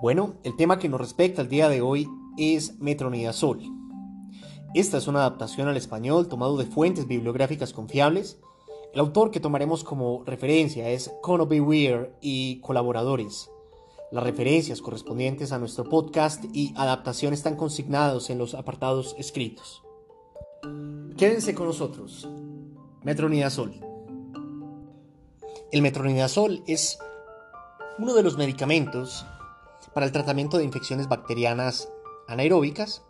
Bueno, el tema que nos respecta el día de hoy es metronidazol. Esta es una adaptación al español tomado de fuentes bibliográficas confiables. El autor que tomaremos como referencia es Conoby Weir y colaboradores. Las referencias correspondientes a nuestro podcast y adaptación están consignados en los apartados escritos. Quédense con nosotros. Metronidazol. El metronidazol es uno de los medicamentos para el tratamiento de infecciones bacterianas anaeróbicas,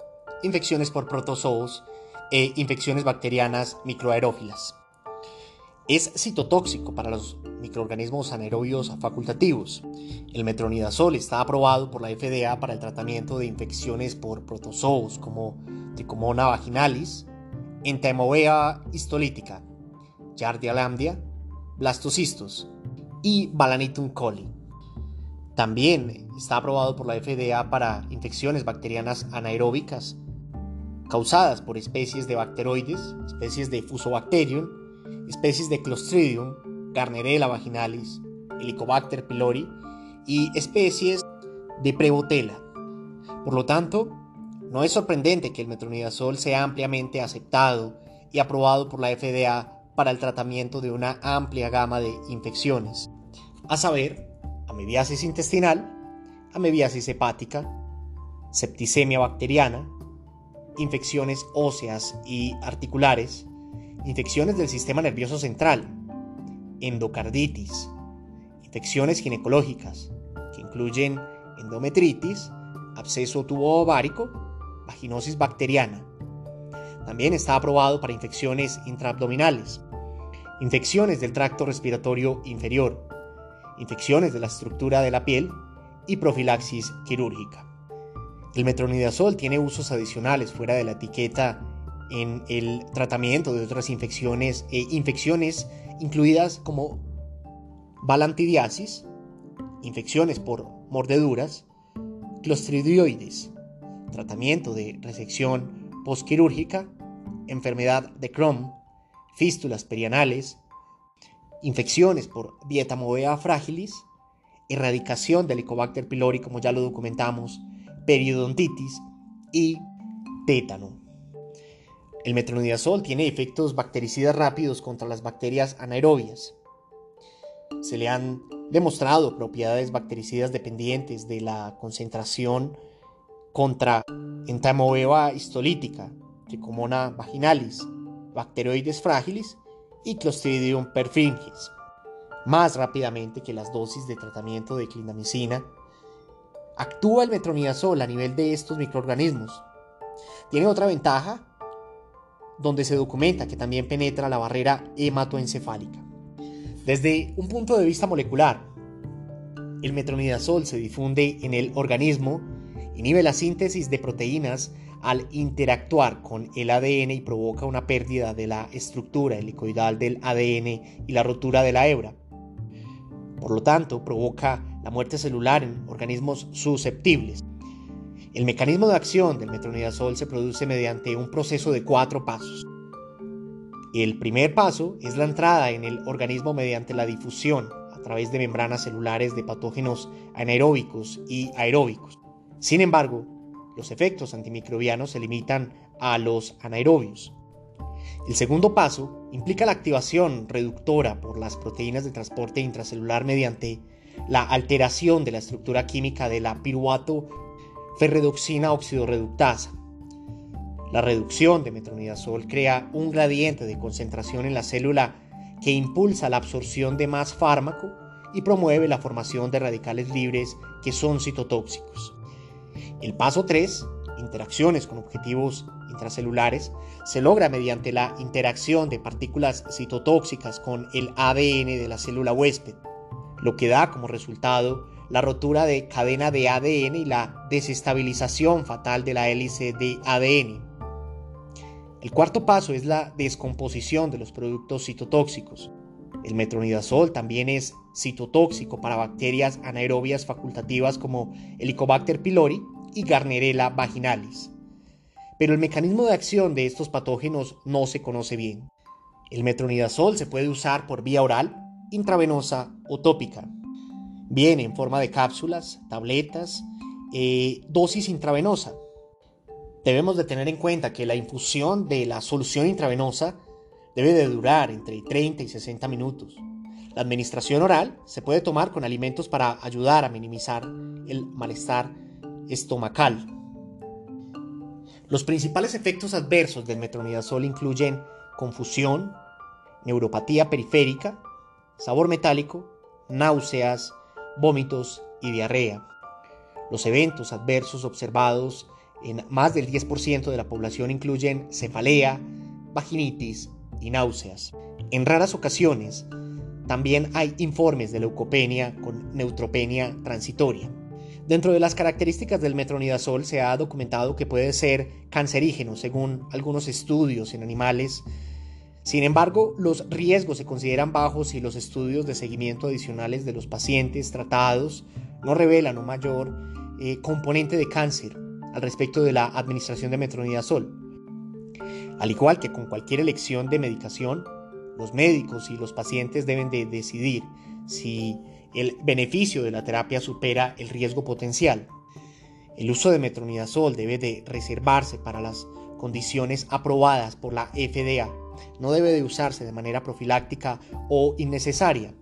infecciones por protozoos e infecciones bacterianas microaerófilas. Es citotóxico para los microorganismos anaerobios facultativos. El metronidazol está aprobado por la FDA para el tratamiento de infecciones por protozoos como Trichomona vaginalis, Entamoeba histolítica, Giardia lambda, Blastocistos y Balanitum coli. También está aprobado por la FDA para infecciones bacterianas anaeróbicas causadas por especies de bacteroides, especies de Fusobacterium, especies de Clostridium, Garnerella vaginalis, Helicobacter pylori y especies de Prebotella. Por lo tanto, no es sorprendente que el metronidazol sea ampliamente aceptado y aprobado por la FDA para el tratamiento de una amplia gama de infecciones, a saber, amebiasis intestinal, amebiasis hepática, septicemia bacteriana, infecciones óseas y articulares, infecciones del sistema nervioso central, endocarditis, infecciones ginecológicas, que incluyen endometritis, absceso tubo ovárico, vaginosis bacteriana. También está aprobado para infecciones intraabdominales, infecciones del tracto respiratorio inferior, infecciones de la estructura de la piel y profilaxis quirúrgica. El metronidazol tiene usos adicionales fuera de la etiqueta en el tratamiento de otras infecciones e infecciones incluidas como balantidiasis, infecciones por mordeduras, clostridioides, tratamiento de resección postquirúrgica, enfermedad de Crohn, fístulas perianales, infecciones por Dietamovea fragilis, erradicación del Helicobacter pylori, como ya lo documentamos, periodontitis y tétano. El metronidazol tiene efectos bactericidas rápidos contra las bacterias anaerobias. Se le han demostrado propiedades bactericidas dependientes de la concentración contra entamoeba histolítica, Trichomona vaginalis, bacteroides frágiles y Clostridium perfringens, más rápidamente que las dosis de tratamiento de clindamicina. Actúa el metronidazol a nivel de estos microorganismos. Tiene otra ventaja, donde se documenta que también penetra la barrera hematoencefálica. Desde un punto de vista molecular, el metronidazol se difunde en el organismo, inhibe la síntesis de proteínas al interactuar con el ADN y provoca una pérdida de la estructura helicoidal del ADN y la rotura de la hebra. Por lo tanto, provoca la muerte celular en organismos susceptibles. El mecanismo de acción del metronidazol se produce mediante un proceso de cuatro pasos. El primer paso es la entrada en el organismo mediante la difusión a través de membranas celulares de patógenos anaeróbicos y aeróbicos. Sin embargo, los efectos antimicrobianos se limitan a los anaerobios. El segundo paso implica la activación reductora por las proteínas de transporte intracelular mediante la alteración de la estructura química de la piruvato ferredoxina oxidorreductasa. La reducción de metronidazol crea un gradiente de concentración en la célula que impulsa la absorción de más fármaco y promueve la formación de radicales libres que son citotóxicos. El paso 3, interacciones con objetivos intracelulares, se logra mediante la interacción de partículas citotóxicas con el ADN de la célula huésped, lo que da como resultado la rotura de cadena de ADN y la desestabilización fatal de la hélice de ADN. El cuarto paso es la descomposición de los productos citotóxicos. El metronidazol también es citotóxico para bacterias anaerobias facultativas como Helicobacter pylori y Garnerella vaginalis. Pero el mecanismo de acción de estos patógenos no se conoce bien. El metronidazol se puede usar por vía oral, intravenosa o tópica. Viene en forma de cápsulas, tabletas, eh, dosis intravenosa. Debemos de tener en cuenta que la infusión de la solución intravenosa debe de durar entre 30 y 60 minutos. La administración oral se puede tomar con alimentos para ayudar a minimizar el malestar estomacal. Los principales efectos adversos del metronidazol incluyen confusión, neuropatía periférica, sabor metálico, náuseas, vómitos y diarrea. Los eventos adversos observados en más del 10% de la población incluyen cefalea, vaginitis y náuseas. En raras ocasiones, también hay informes de leucopenia con neutropenia transitoria. Dentro de las características del metronidazol se ha documentado que puede ser cancerígeno según algunos estudios en animales. Sin embargo, los riesgos se consideran bajos y los estudios de seguimiento adicionales de los pacientes tratados no revelan un mayor eh, componente de cáncer al respecto de la administración de metronidazol. Al igual que con cualquier elección de medicación, los médicos y los pacientes deben de decidir si el beneficio de la terapia supera el riesgo potencial. El uso de metronidazol debe de reservarse para las condiciones aprobadas por la FDA. No debe de usarse de manera profiláctica o innecesaria.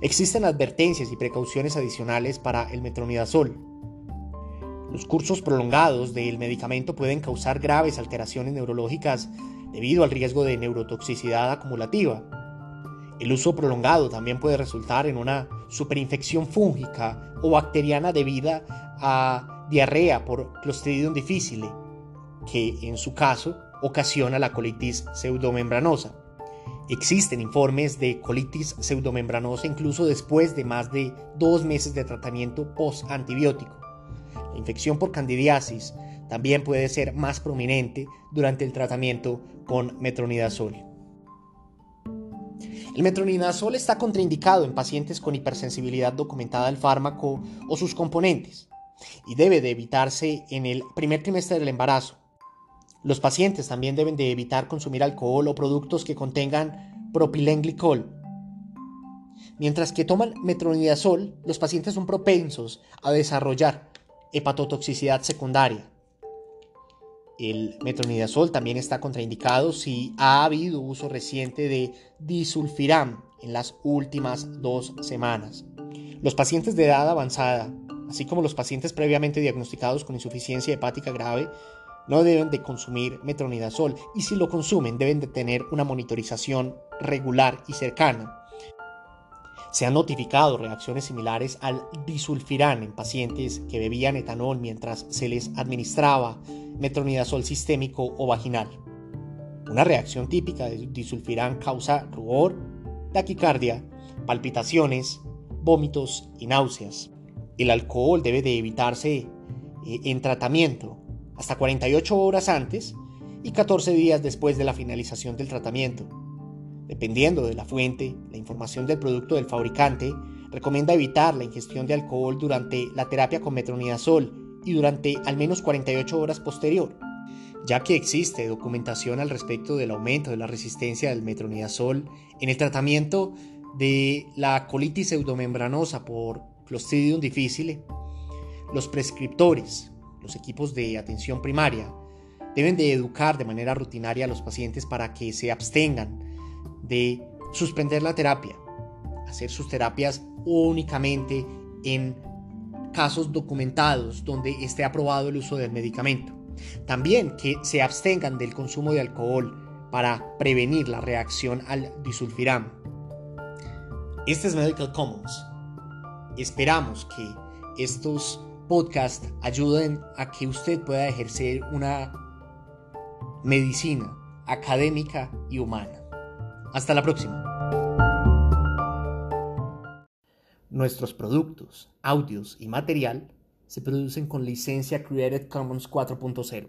Existen advertencias y precauciones adicionales para el metronidazol. Los cursos prolongados del medicamento pueden causar graves alteraciones neurológicas debido al riesgo de neurotoxicidad acumulativa. El uso prolongado también puede resultar en una superinfección fúngica o bacteriana debida a diarrea por Clostridium difficile, que en su caso ocasiona la colitis pseudomembranosa. Existen informes de colitis pseudomembranosa incluso después de más de dos meses de tratamiento post-antibiótico. La infección por candidiasis también puede ser más prominente durante el tratamiento con metronidazol. El metronidazol está contraindicado en pacientes con hipersensibilidad documentada al fármaco o sus componentes y debe de evitarse en el primer trimestre del embarazo. Los pacientes también deben de evitar consumir alcohol o productos que contengan propilenglicol. Mientras que toman metronidazol, los pacientes son propensos a desarrollar hepatotoxicidad secundaria, el metronidazol también está contraindicado si ha habido uso reciente de disulfiram en las últimas dos semanas. Los pacientes de edad avanzada, así como los pacientes previamente diagnosticados con insuficiencia hepática grave, no deben de consumir metronidazol y si lo consumen deben de tener una monitorización regular y cercana. Se han notificado reacciones similares al disulfiram en pacientes que bebían etanol mientras se les administraba metronidazol sistémico o vaginal. Una reacción típica de disulfiram causa rubor, taquicardia, palpitaciones, vómitos y náuseas. El alcohol debe de evitarse eh, en tratamiento hasta 48 horas antes y 14 días después de la finalización del tratamiento. Dependiendo de la fuente, la información del producto del fabricante recomienda evitar la ingestión de alcohol durante la terapia con metronidazol y durante al menos 48 horas posterior, ya que existe documentación al respecto del aumento de la resistencia del metronidazol en el tratamiento de la colitis pseudomembranosa por Clostridium difficile. Los prescriptores, los equipos de atención primaria, deben de educar de manera rutinaria a los pacientes para que se abstengan de suspender la terapia, hacer sus terapias únicamente en casos documentados donde esté aprobado el uso del medicamento. También que se abstengan del consumo de alcohol para prevenir la reacción al disulfiram. Este es Medical Commons. Esperamos que estos podcasts ayuden a que usted pueda ejercer una medicina académica y humana. Hasta la próxima. Nuestros productos, audios y material se producen con licencia Creative Commons 4.0.